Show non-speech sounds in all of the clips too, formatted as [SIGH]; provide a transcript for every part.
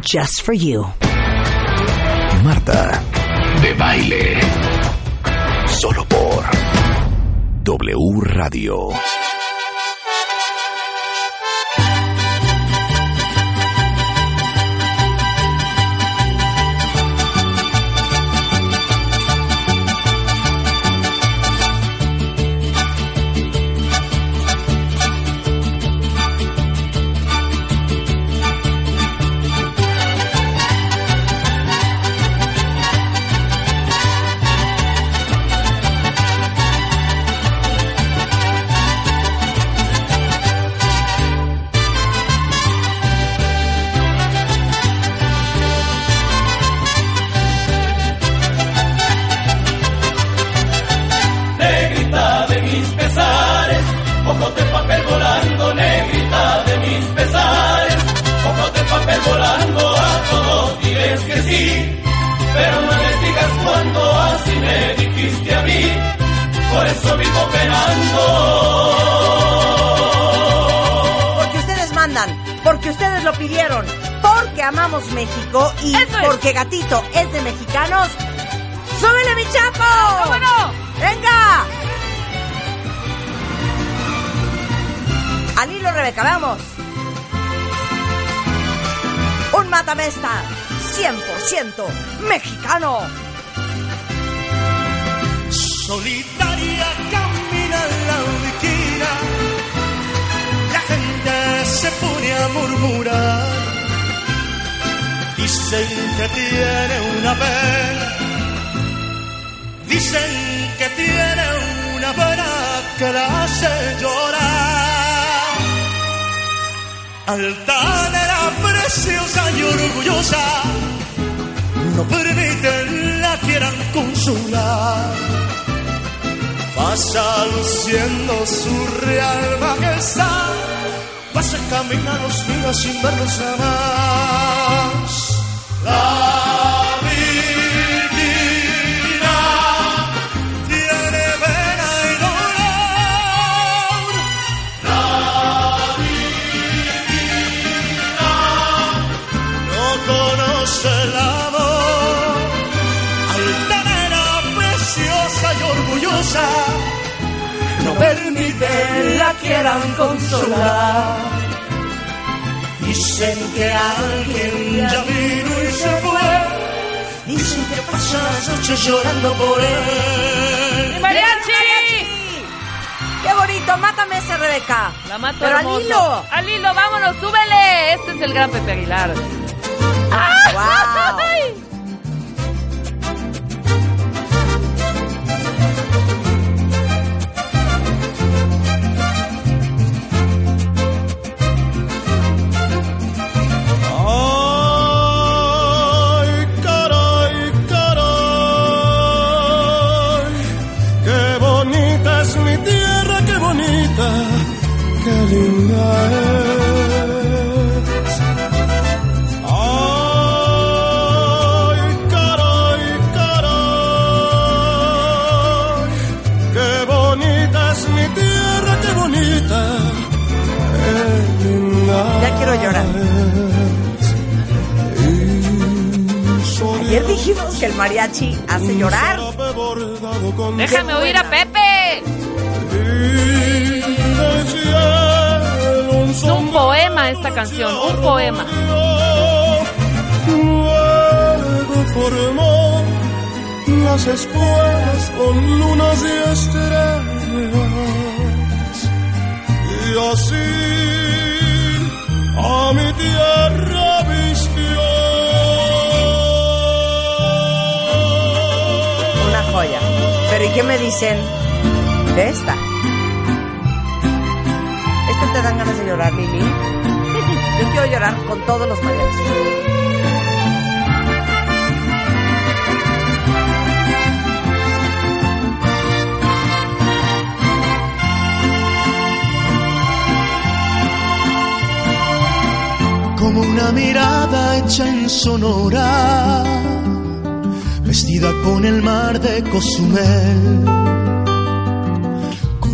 Just for you. Marta de Baile. Solo por W Radio. Amamos México y es. porque Gatito es de mexicanos. ¡Súbele, mi chapo! ¿Cómo no? ¡Venga! Al hilo, Rebeca, vamos. Un matamesta 100% mexicano. Solitaria camina en la esquina, la gente se pone a murmurar. Dicen que tiene una pena, dicen que tiene una pena que la hace llorar. Altanera, preciosa y orgullosa, no permiten la quieran consolar. Pasa luciendo su real majestad, pasa camina los días sin verlos jamás. La virgina tiene pena y dolor. La virgina no conoce el amor. Altanera, preciosa y orgullosa, no permite la quieran consolar. Dicen que alguien ya vino y se fue. Dicen que pasa las noches llorando por él. ¡Mariachi! ¡Qué bonito! Mátame ese, Rebeca. La mato Pero al hermoso. hilo. Al hilo, vámonos, súbele. Este es el gran Pepe Aguilar. [LAUGHS] ¡Wow! que. Ay, caray, caray, qué bonita es mi tierra, qué bonita. Qué linda ya quiero llorar. Ayer dijimos que el mariachi hace llorar. Déjame oír a Pepe. Es un poema esta canción, un poema. Luego formó las escuelas con lunas y estrellas. Y así a mi tierra vistió. Una joya. Pero ¿y qué me dicen de esta? ¿Esta te dan ganas de llorar, Lili? [LAUGHS] Yo quiero llorar con todos los mariachis. como una mirada hecha en Sonora, vestida con el mar de Cozumel,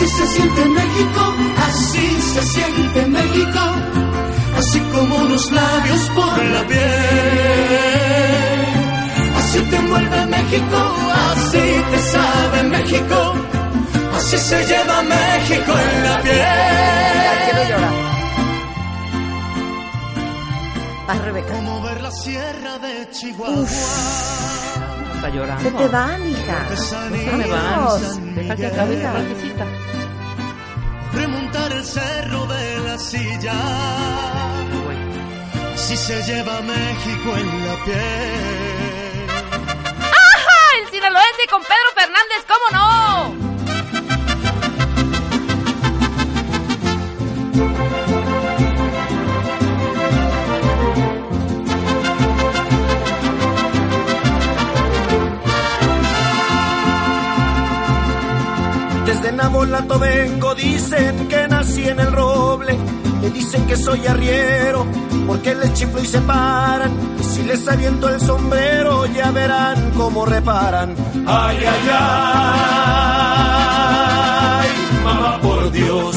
Así se siente México, así se siente México, así como unos labios por la piel. Así te envuelve México, así te sabe México, así se lleva México en la piel. Quiero llorar. Vas, Rebeca. Como ver la sierra de Chihuahua. Está llorando. Se te van, hija. Se me van. Deja que acabe esta partecita. Remontar el cerro de la silla. Si se lleva México en la piel. ¡Ajá! El sinaloense con Pedro Fernández, ¿cómo no? Vengo, dicen que nací en el roble. Me dicen que soy arriero, porque les chiflo y se paran. Si les aviento el sombrero, ya verán cómo reparan. Ay, ay, ay, mamá, por Dios.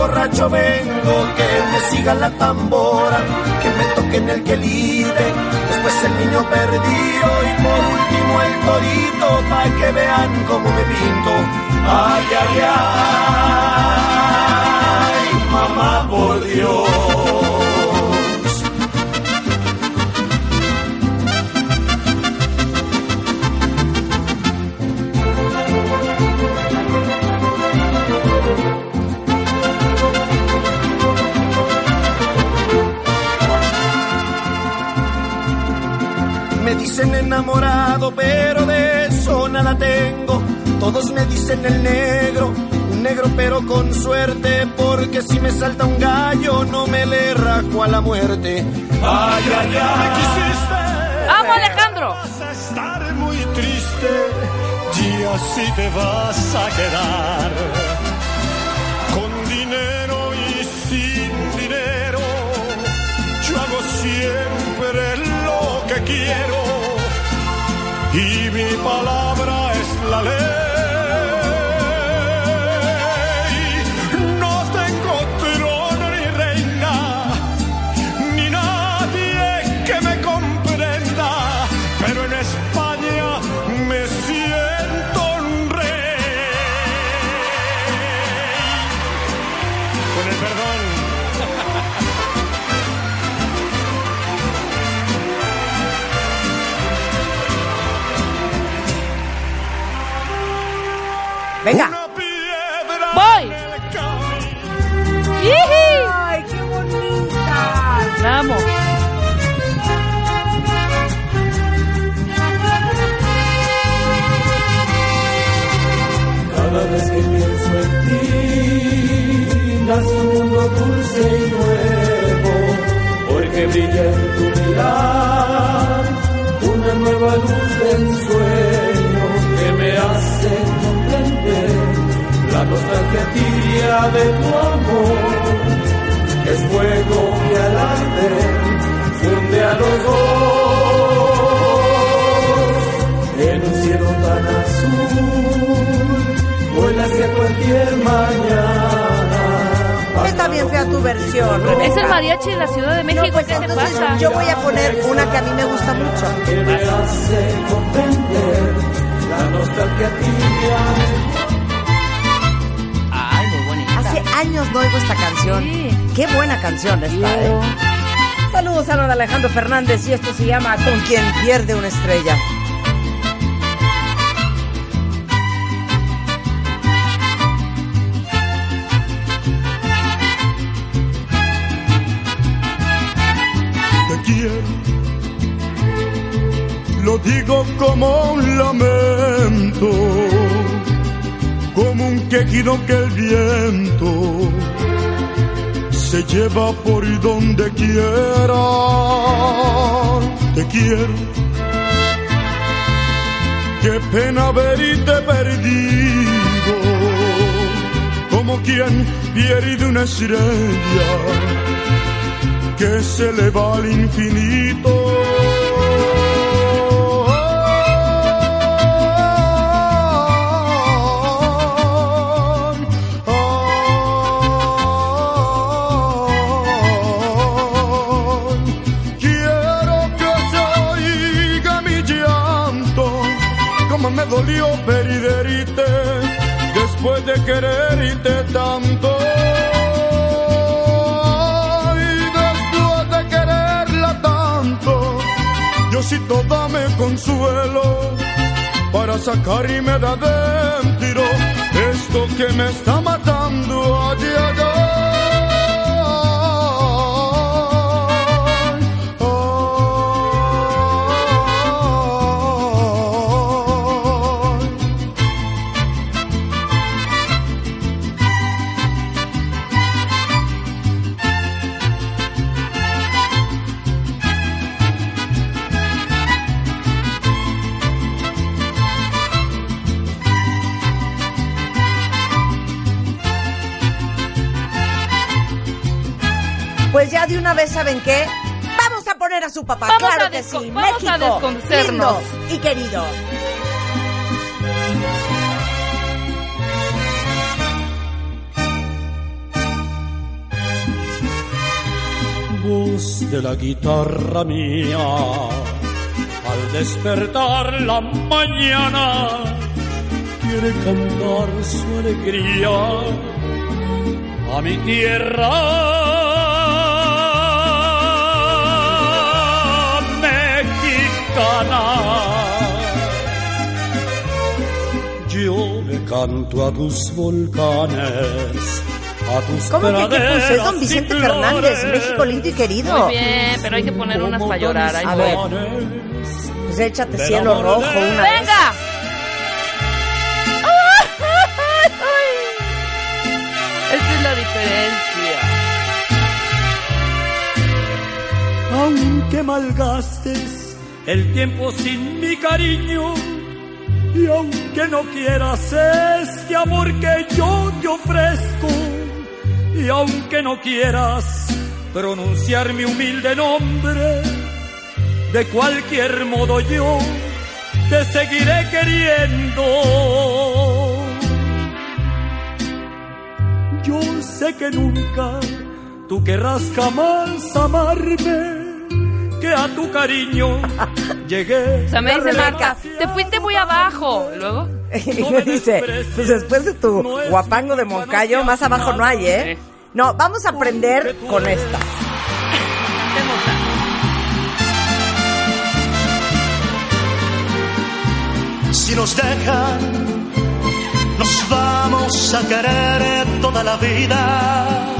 Borracho vengo, que me siga la tambora, que me toquen el quelite, después el niño perdido y por último el torito, pa' que vean cómo me pinto. Ay, ay, ay, mamá, por Dios. Me dicen enamorado, pero de eso nada tengo. Todos me dicen el negro, un negro pero con suerte, porque si me salta un gallo no me le rajo a la muerte. Ay, ay, ay. ¡Vamos, Alejandro! Vas a estar muy triste y así te vas a quedar. Y Venga. Voy. ¡Ay, qué bonita! Amo. Cada vez que pienso en ti, nace un mundo dulce y nuevo, porque brilla en tu mirar una nueva luz del sueño que me hace la nostalgia tibia de tu amor. Es fuego que al arder funde a los dos en un cielo tan azul. Vuela hacia cualquier mañana. Está bien fea tu versión. Rebeca. Es el mariachi de la Ciudad de México. No, pues ¿Qué te entonces pasa? yo voy a poner una que a mí me gusta mucho. que me hace comprender la nostalgia tibia. Años no oigo esta canción. Sí. Qué buena canción esta, ¿eh? Saludos a don Alejandro Fernández y esto se llama Con quien pierde una estrella. te quiero. Lo digo como un lamento, como un quejido que el viento se lleva por donde quiera. Te quiero. Qué pena verte perdido, como quien pierde una estrella que se le va al infinito. Después de quererte tanto. Y después de quererla tanto, Diosito dame consuelo para sacarme de adentro esto que me está matando allá, ¿saben qué? Vamos a poner a su papá, Vamos claro a que sí. vamos a México, desconocernos. lindo y querido. voz de la guitarra mía. Al despertar la mañana, quiere cantar su alegría a mi tierra Yo le canto a tus volcanes, a tus ¿Cómo que qué? Es don Vicente. Fernández, México lindo y querido. Muy bien, pero hay que poner unas para llorar. ahí A ver. Pues échate cielo rojo una vez. ¡Venga! [LAUGHS] Esta es la diferencia. Aunque malgastes el tiempo sin mi cariño y aunque no quieras este amor que yo te ofrezco y aunque no quieras pronunciar mi humilde nombre, de cualquier modo yo te seguiré queriendo. Yo sé que nunca tú querrás jamás amarme, que a tu cariño [LAUGHS] llegué. O sea, me dice. Marta, te fuiste muy abajo. ¿Y luego? Y me [LAUGHS] dice, pues después de tu guapango de Moncayo, más abajo no hay, ¿eh? No, vamos a aprender con esta. Si nos dejan, nos vamos a querer toda la vida.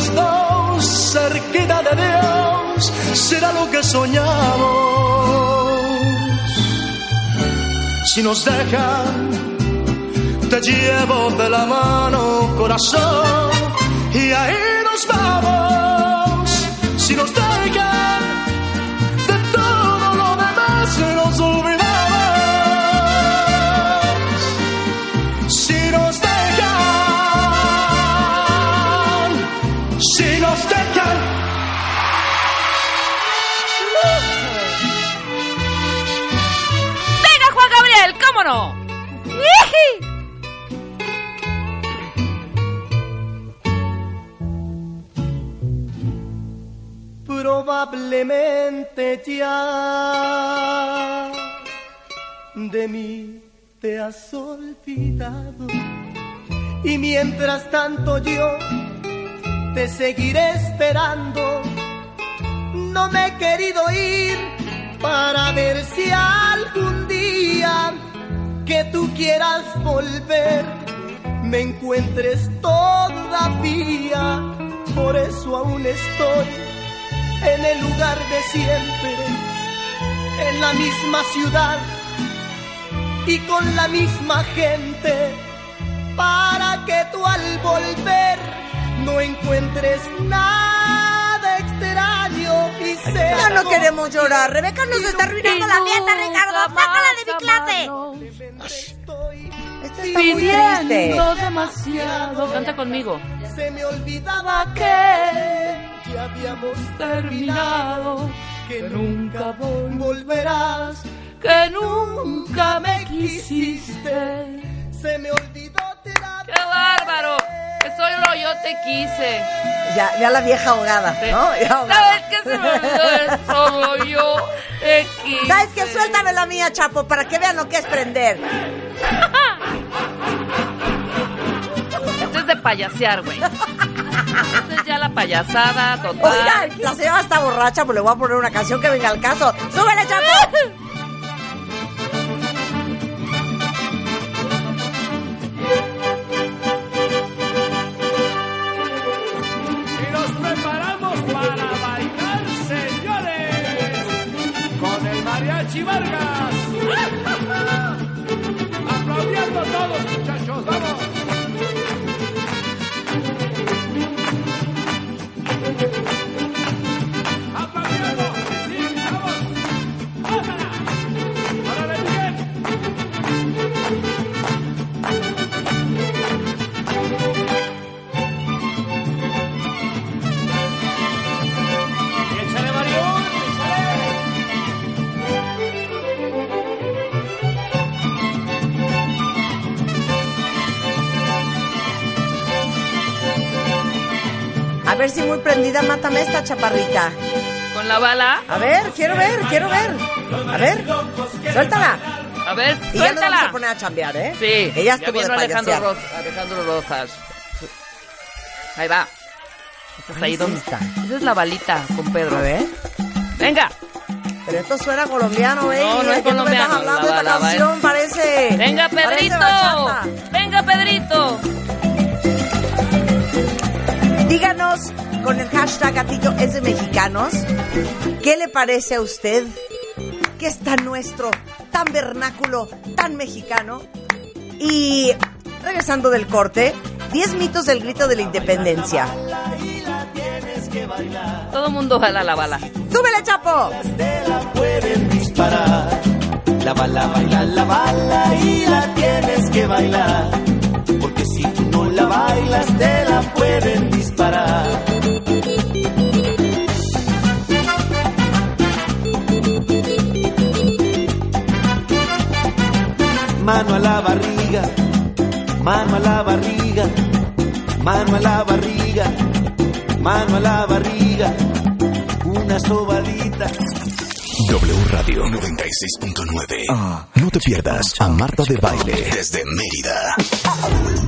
Los dos, cerquita de Dios, será lo que soñamos. Si nos dejan, te llevo de la mano, corazón, y ahí nos vamos. Si nos Probablemente ya de mí te has olvidado y mientras tanto yo te seguiré esperando. No me he querido ir para ver si algún día que tú quieras volver me encuentres todavía. Por eso aún estoy en el lugar de siempre, en la misma ciudad y con la misma gente, para que tú al volver no encuentres nada Ya no queremos llorar. Rebeca nos está arruinando la fiesta, Ricardo. Sácala de mi clase. Esto está muy triste. Demasiado. Canta conmigo. Se me olvidaba que ya habíamos Terminado. que nunca vol- volverás. Que nunca me quisiste. Se me olvidó tirar. ¡Qué bárbaro! Que solo yo te quise. Ya, ya la vieja ahogada, ¿no? Ya ahogada. ¿Sabes qué se me olvidó? Solo [LAUGHS] yo te quise. ¿Sabes qué? Suéltame la mía, Chapo, para que vean lo que es prender. Esto es de payasear, güey. Esto es ya la payasada total. Oiga, la señora está borracha, pues le voy a poner una canción que venga al caso. ¡Súbele, Chapo! Prendida, mátame esta chaparrita. Con la bala. A ver, quiero ver, quiero ver. A ver, suéltala. A ver, Y ya nos vamos a suéltala. poner a chambear, ¿eh? Sí, Ella ya estuvo de vino Alejandro, payasear. Ro- Alejandro Rozas. Ahí va. Estás ahí sí donde está. Esa es la balita con Pedro. A ver. Venga. Pero esto suena colombiano, ¿eh? No, no es ¿De qué tú me estás colombiano, hablando? la Esta bala, canción parece... Venga, parece Pedrito. bachata. Venga, Pedrito. Díganos con el hashtag gatillo es de mexicanos. ¿Qué le parece a usted que es tan nuestro, tan vernáculo, tan mexicano? Y regresando del corte, 10 mitos del grito de la independencia. Todo mundo jala la bala. ¡Súbele, Chapo! pueden disparar. La bala baila, la bala y la tienes que bailar. Porque si tú no la bailas, te la pueden disparar. Mano a la barriga, mano a la barriga, mano a la barriga, mano a la barriga, una sobadita. W Radio 96.9. No te pierdas a Marta de Baile desde Mérida.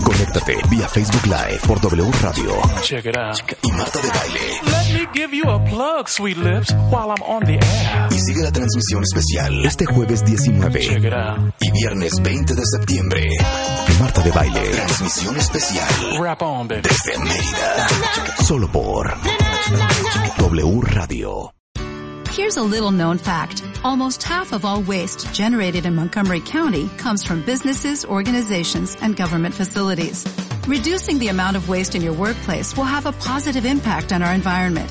Conéctate vía Facebook Live por W Radio Check it out. y Marta de Baile. Let me give you a plug, sweet lips, while I'm on the air. Y sigue la transmisión especial este jueves 19 Check it out. y viernes 20 de septiembre. de Marta de Baile. Transmisión especial Rap on, baby. desde Mérida. Solo por W Radio. Here's a little known fact. Almost half of all waste generated in Montgomery County comes from businesses, organizations, and government facilities. Reducing the amount of waste in your workplace will have a positive impact on our environment.